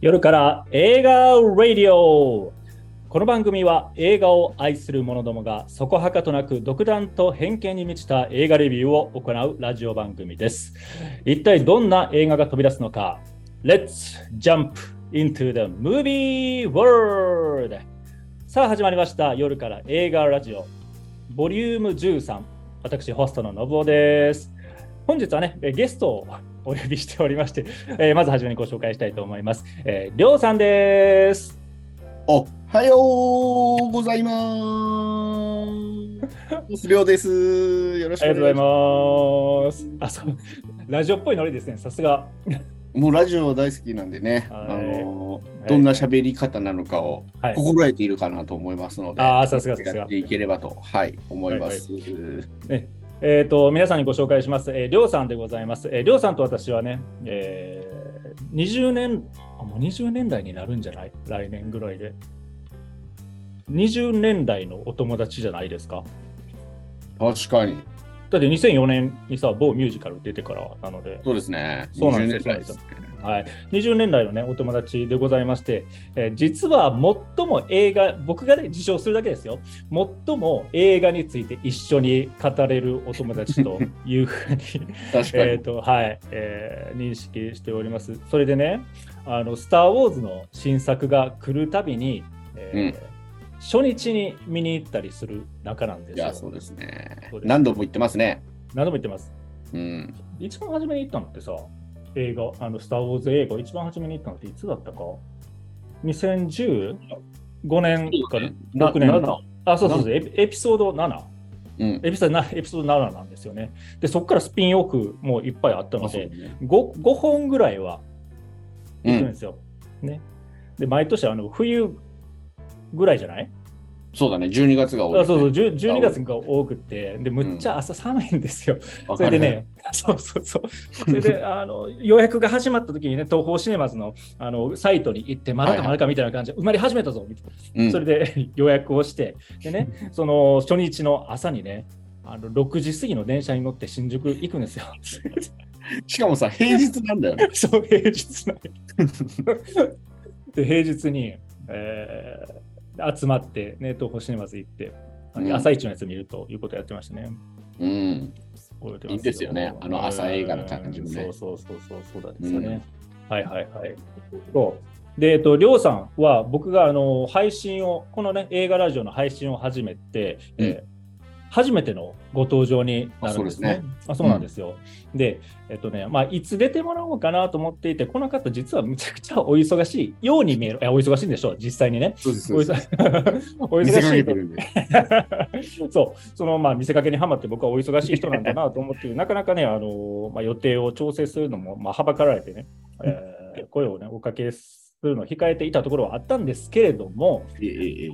夜から映画ラディオこの番組は映画を愛する者どもがそこはかとなく独断と偏見に満ちた映画レビューを行うラジオ番組です。一体どんな映画が飛び出すのか ?Let's jump into the movie world! さあ始まりました夜から映画ラジオボリューム13私ホストのの信夫です。本日はねゲストをお呼びしておりまして、えーまずはじめにご紹介したいと思います。えー、りょうさんです。おはようございます。りょうです。よろしくお願いします。あ、そう。ラジオっぽいノリですね。さすが。もうラジオ大好きなんでね、はいあのはいどんな喋り方なのかをはい心得ているかなと思いますので、あーさすがさすがやっていければと、はい、思います。えっ、と、皆さんにご紹介します。えーりょうさんでございます。えーりょうさんと私はね、えー、20年、あ、もう20年代になるんじゃない？来年ぐらいで。20年代のお友達じゃないですか？確かに、だって2004年にさ、某ミュージカル出てからなので、そうですね。そうなんですよ20年代ですねはい、20年代のね、お友達でございまして、えー実は最も映画、僕がね、自称するだけですよ、最も映画について一緒に語れるお友達というふうに。えーとはいえー認識しております。それでね、あのスター・ウォーズの新作が来るたびに、えーうん初日に見に行ったりする仲なんですよ。いや、そうですね何度も言ってますね。何度も言ってます。うん。一番初めに行ったのってさ、映画、あの、スター・ウォーズ映画、一番初めに行ったのっていつだったか ?2015 年かな？6年7あ、そうそうそう、エピエピソード7。うん。エピソードなエピソード7なんですよね。で、そこからスピンオフもいっぱいあったので、ね 5, 5本ぐらいはうん。行くんですよ。ね。で、毎年、あの、冬ぐらいじゃない？そうだね。12月が多い。あそうそう、10 12月が多くて、で、むっちゃ朝寒いんですよ。わかるそれで。ね、そうそうそう。それで、あの、予約が始まった時にね、東宝シネマズのあのサイトに行って、まだかまだかみたいな感じで、埋まり始めたぞ、みたいな。うんそれで 予約をして、でね、その初日の朝にね、あの6時過ぎの電車に乗って新宿行くんですよ。しかもさ、平日なんだよね。そう、平日なんよで、平日に、えー集まって、ね、東宝シネマズ行って、うん朝一のやつ見るということをやってましたね。うん。いいですよねあの朝映画の感じもねうんそうそうそうそう、そうですよね。はいはいはい。そうで、えっと、りょうさんは僕があの配信を、このね、映画ラジオの配信を始めて、うんえー初めてのご登場になるんですね。あそうなんですよ。で、えっとね、まあ、いつ出てもらおうかなと思っていて、この方、実はむちゃくちゃお忙しいように見える。いや、お忙しいんでしょう、実際にね。そうです。おそうです忙お忙しい。そう、そのまあ見せかけにはまって僕はお忙しい人なんだなと思って、なかなかね、あのまあ、予定を調整するのもまあはばかられてね、えー声をね、おかけするのを控えていたところはあったんですけれども、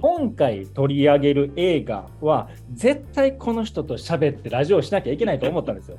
今回取り上げる映画は、絶対この人と喋ってラジオをしなきゃいけないと思ったんですよ。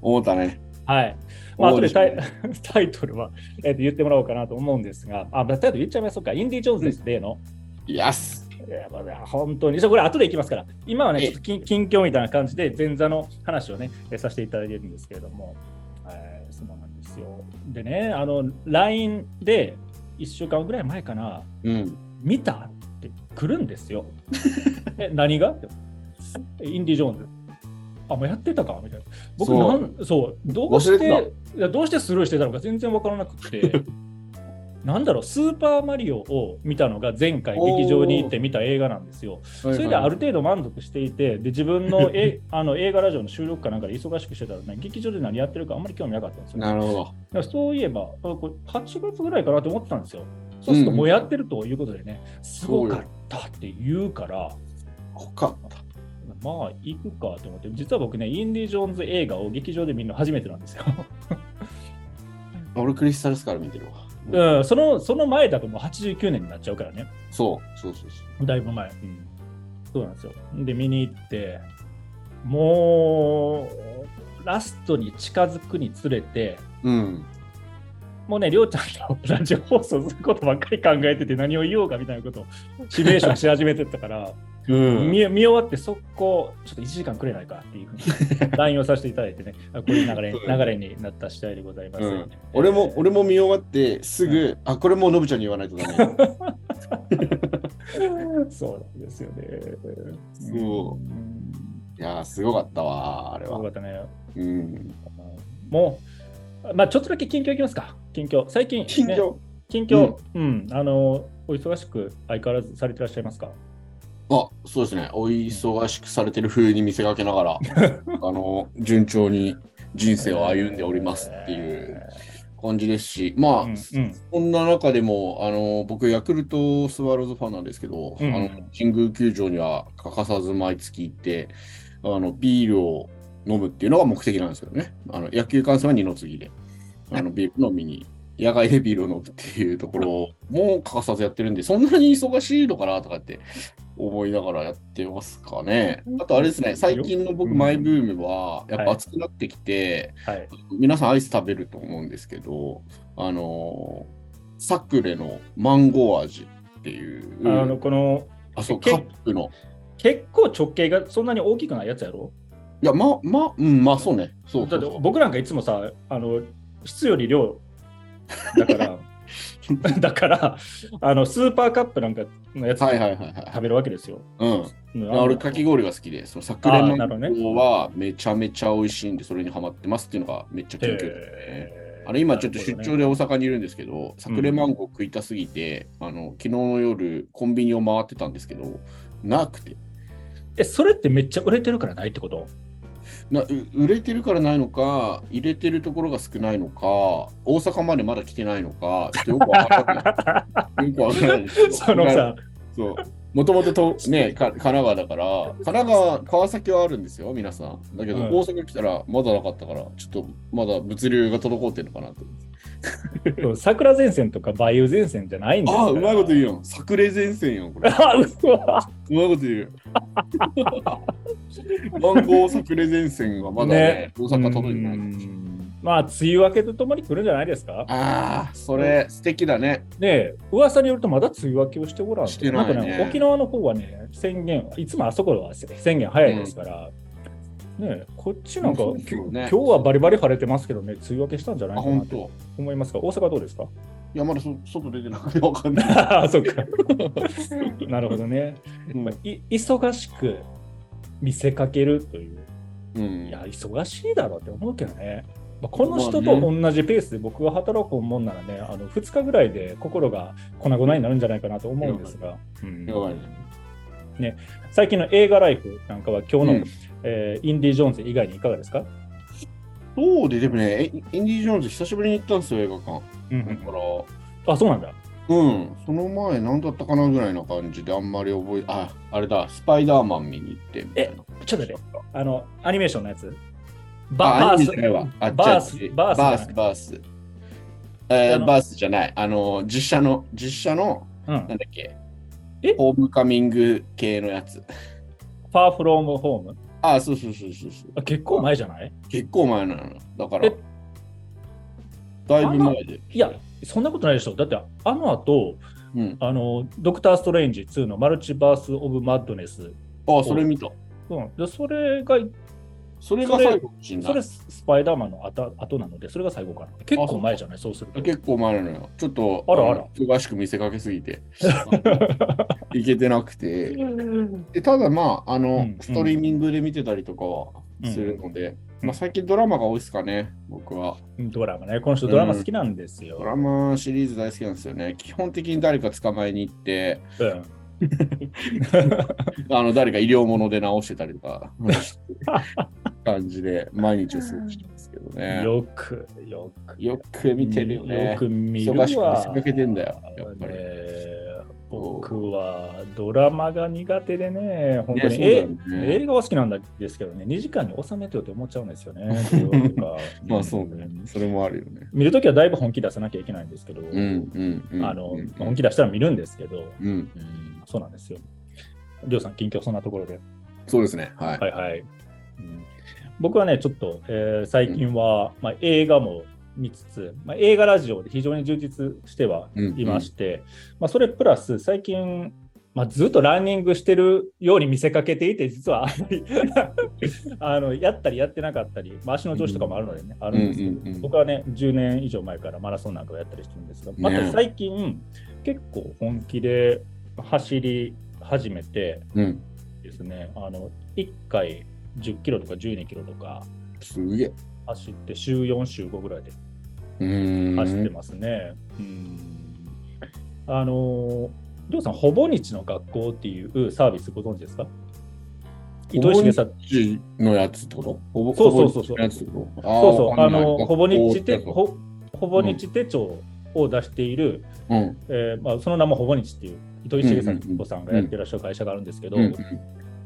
思ったね。はい。まあ、後でタイ タイトルは、えーと言ってもらおうかなと思うんですが、あ、タイトル言っちゃいましょうか。インディ・ジョーンズです、例の。イエス本当に、じゃあこれ後でいきますから、今はね、ええちょっと近近況みたいな感じで前座の話をね、えさせていただいてるんですけれども、えーそうなんですよ。でね、あの、LINE で1週間ぐらい前かな、うん。見たって来るんですよ。え、何が？ってえインディ・ジョーンズ。あ、もうやってたか？みたいな。僕なん、そう、どうしてて、いやどうしてスルーしてたのか全然わからなくて。なんだろう、スーパーマリオを見たのが前回劇場に行って見た映画なんですよ。それである程度満足していて、で自分の えあの映画ラジオの収録かなんかで忙しくしてたらね、劇場で何やってるかあんまり興味なかったんですよ。なるほど。だからそういえば、あこれ8月ぐらいかなと思ってたんですよ。そうするともうやってるということでね、すごかったって言うから、濃かった。まあ行くかと思って、実は僕ね、インディ・ジョーンズ映画を劇場で見るの初めてなんですよ。俺クリスタルスから見てるわ。うん、そのその前だともう89年になっちゃうからね。そう。そうそうそだいぶ前。うん、そうなんですよ。で、見に行って、もう、ラストに近づくにつれて、う。うん。もうね、りょうちゃんとラジオ放送することばっかり考えてて、何を言おうかみたいなことをシミュレーションし始めてたから、うん。見見終わって速攻、ちょっと1時間くれないかっていうふうに LINE をさせていただいてね、あこういう流れ流れになった次第でございます。うん俺も、俺も見終わってすぐ、あ、これもうのぶちゃんに言わないとダメ。そうなんですよね。そうんいやー、すごかったわ、あれはよかっ。たね。うん。もう、まあちょっとだけ近況いきますか。近況。最近、ね、近況、近況、うん、あの、お忙しく相変わらずされてらっしゃいますか？あ、そうですね。お忙しくされてる風に見せかけながら、あの、順調に人生を歩んでおりますっていう感じですし、まあ、うんうんそんな中でも、あの、僕、ヤクルトスワローズファンなんですけど、うんあの、神宮球場には欠かさず毎月行って、あの、ビールを飲むっていうのが目的なんですよね。あの、野球観戦は二の次で、あの、ビール飲みに、野外でビールを飲むっていうところも欠かさずやってるんで、そんなに忙しいのかなとかって思いながらやってますかね。あとあれですね、最近の僕、マイブームは、やっぱ暑くなってきて、はい。皆さんアイス食べると思うんですけど、あのーサクレのマンゴー味っていう、あの、この、あそう、けカップの。結構直径がそんなに大きくないやつやろ？いや、ま、ま、うん、まあそうね。そうだって僕なんかいつもさ、あの、質より量だから、だから、あの、スーパーカップなんかのやつ。食べるわけですよ。うん。うん俺、かき氷が好きで、そのサクレマンゴあーなるほどねーはめちゃめちゃ美味しいんで、それにハマってますっていうのがめっちゃ緊急ね。あれ今ちょっと出張で大阪にいるんですけど、サクレマンゴー食いたすぎて、あの昨日の夜コンビニを回ってたんですけど、なくて。え、それってめっちゃ売れてるからないってこと？なう売れてるからないのか、入れてるところが少ないのか、大阪までまだ来てないのか、よくわからない。よくわからないそのさ、そう。もともととね、か神奈川だから、神奈川、川崎はあるんですよ、皆さん。だけど、うん大阪来たらまだなかったから、ちょっとまだ物流が滞ってるのかなと。そう桜前線とか梅雨前線じゃないんですああ、うまいこと言うう。よ。作例前線よ、これ。あ、うわうまいこと言うよ。マンゴー作例前線がまだね、大阪届いてない。うんまあ、梅雨明けとともに来るんじゃないですか？ああ、それ素敵だね。ねえ、噂によるとまだ梅雨明けをしてごらん。してないねんかね、沖縄の方はね、宣言、いつもあそこは宣言早いですから、ねえ、こっちなんか、ね今日はバリバリ晴れてますけどね、梅雨明けしたんじゃなあ、いかなと。思いますが、大阪はどうですか？いや、まだそ外出てなくてわかんない。ああ、そっか。なるほどね。うんまあい忙しく見せかけるという。うんいや、忙しいだろうって思うけどね。まあ、この人と同じペースで僕が働くもんならね、あの2日ぐらいで心が粉々になるんじゃないかなと思うんですが、うん。やばい。最近の映画ライフなんかは今日の、うん。えーインディ・ジョーンズ以外にいかがですか、そうで、でもね、えインディ・ジョーンズ久しぶりに行ったんですよ、映画館。うんだから、あ、そうなんだ。うん、その前何だったかなぐらいな感じであんまり覚え、あ、あれだ、スパイダーマン見に行ってみたいな。ちょっと待って、あの、アニメーションのやつ？あ、バースバースバース、バース。えー、バースじゃない。あの、実写の、実写の、うん、なんだっけ、え？ホームカミング系のやつ。ファーフロームホーム？あ、そうそうそうそうそう。あ結構前じゃない？結構前なの。だからえ、だいぶ前で。いや、そんなことないでしょ。だって、あの後、うん。あの、ドクター・ストレンジ2のマルチバース・オブ・マッドネス。あ、それ見た。うん、でそれが、それが最後それスパイダーマンの後後なので、それが最後かな。結構前じゃない？そうすると。結構前なのよ。ちょっと、あらあらの忙しく見せかけすぎて、いけてなくて。でただまあ、あの、うんストリーミングで見てたりとかはするので、まあ、最近ドラマが多いですかね、僕は。ドラマね。この人ドラマ好きなんですよ。ドラマシリーズ大好きなんですよね。基本的に誰か捕まえに行って、うん あの誰か医療物で直してたりとか、感じで毎日を過ごしてますけどね。よよく、よく。く見てるよねよ。く見るわ。忙しく見せかけてんだよやっぱりね僕はドラマが苦手でね、本当に、ね映画は好きなんですけどね、2時間に収めてよって思っちゃうんですよね。まあそうね。それもあるよね。見るときはだいぶ本気出さなきゃいけないんですけど、本気出したら見るんですけど、うん。うんそうなんですよ。りょうさん、近況そんなところで。そうですね。はい。はいはい。うん僕はね、ちょっと、えー最近は、まあ、映画も見つつ、まあ、映画ラジオで非常に充実してはいまして、まあ、それプラス最近、まあ、ずっとランニングしてるように見せかけていて、実は。あのやったりやってなかったり、まあ、足の調子とかもあるのでね、あるんですけど、うんうんうん。僕はね、10年以上前からマラソンなんかをやったりしてるんですが、また最近、結構本気で走り始めてうん。ですね、あの1回10キロとか12キロとかすげえ。走って、週4、週5ぐらいで。走ってますね。うん。あの、りょうさん、ほぼ日の学校っていうサービスご存知ですか？糸井重さん、日のやつってこと？そうそうそう。そうそうそう、あの、ほぼ日手手ほほぼ日手帳を出している、うん。えーまあ、その名もほぼ日っていう糸井重さうんさんがやってらっしゃる会社があるんですけど、うん。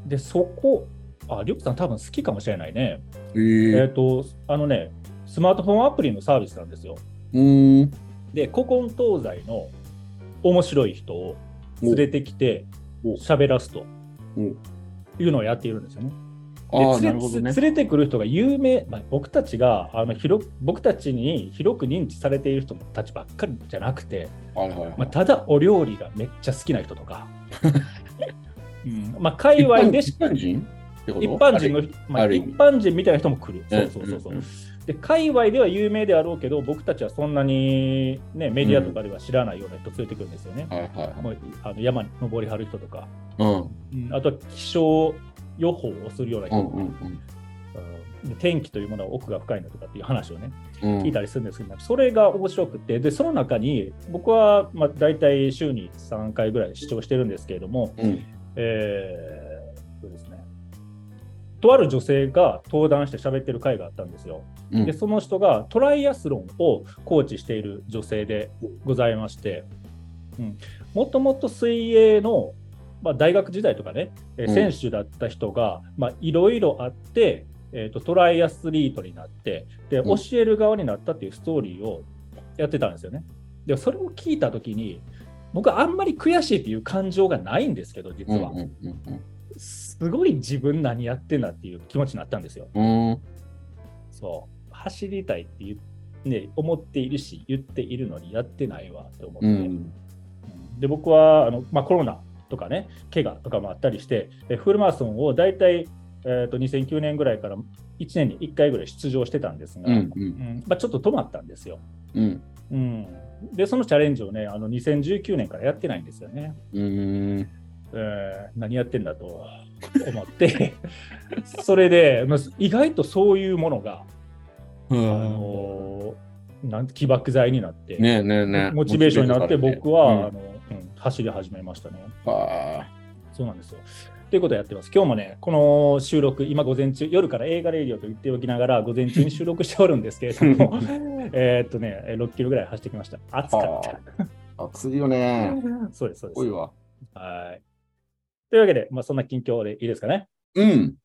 で、そこ、あ、りょうさん多分好きかもしれないね。うん。えっ、ええ。と、あのね、スマートフォンアプリのサービスなんですよ。うーん。で、古今東西の面白い人を連れてきてお喋らすとおいうのをやっているんですよね。連れね。連れてくる人が有名、まあ、僕たちがあの広く僕たちに広く認知されている人たちばっかりじゃなくて、はいはいはい。まあ、ただお料理がめっちゃ好きな人とか、うんまあ、界隈でし一般人？ってこと？一般人の、まあ、一般人みたいな人も来る。そうそうそうそう。うんうん。で界隈では有名であろうけど僕たちはそんなに、ね、メディアとかでは知らないような人連れてくるんですよね。はいはいあの山に登りはる人とか、うん。うん。あとは気象予報をするような人とか、うんうんうん。で天気というものは奥が深いのとかっていう話をね、うん。聞いたりするんですけど、それが面白くて、でその中に僕はまあ大体週に3回ぐらい視聴してるんですけれども、うん。えーそうですね、とある女性が登壇して喋ってる回があったんですよ。うん。でその人がトライアスロンをコーチしている女性でございまして、うん、もともと水泳の、まあ、大学時代とかね、え選手だった人がまあいろいろあって、えーと、トライアスリートになってで、うん。教える側になったっていうストーリーをやってたんですよね。でそれを聞いたときに僕はあんまり悔しいっていう感情がないんですけど実は、うんうんすごい自分何やってんだっていう気持ちになったんですよ。うん。うん。そう、走りたいって言う、ね、思っているし、言っているのにやってないわって思って。うん。うんで、僕はあの、まあ、コロナとかね、怪我とかもあったりして、えフルマラソンを大体、えー、と2009年ぐらいから1年に1回ぐらい出場してたんですが、うん。う。うんんまあ、ちょっと止まったんですよ。うん。うん、で、そのチャレンジをね、あの2019年からやってないんですよね。うん。えー何やってんだと思って、それで、まあ意外とそういうものが、あのーなん起爆剤になって、ねえねえねえ。モチベーションになって、僕は、うんあのうん走り始めましたね。はそうなんですよ。ということをやってます。今日もね、この収録、今午前中、夜から映画レイディオと言っておきながら、午前中に収録しておるんですけれども、えーっとね、6キロぐらい走ってきました。暑かった。あ。暑いよね。そうです、そうです。多いわ。はい。というわけで、まあ、そんな近況でいいですかね。うん。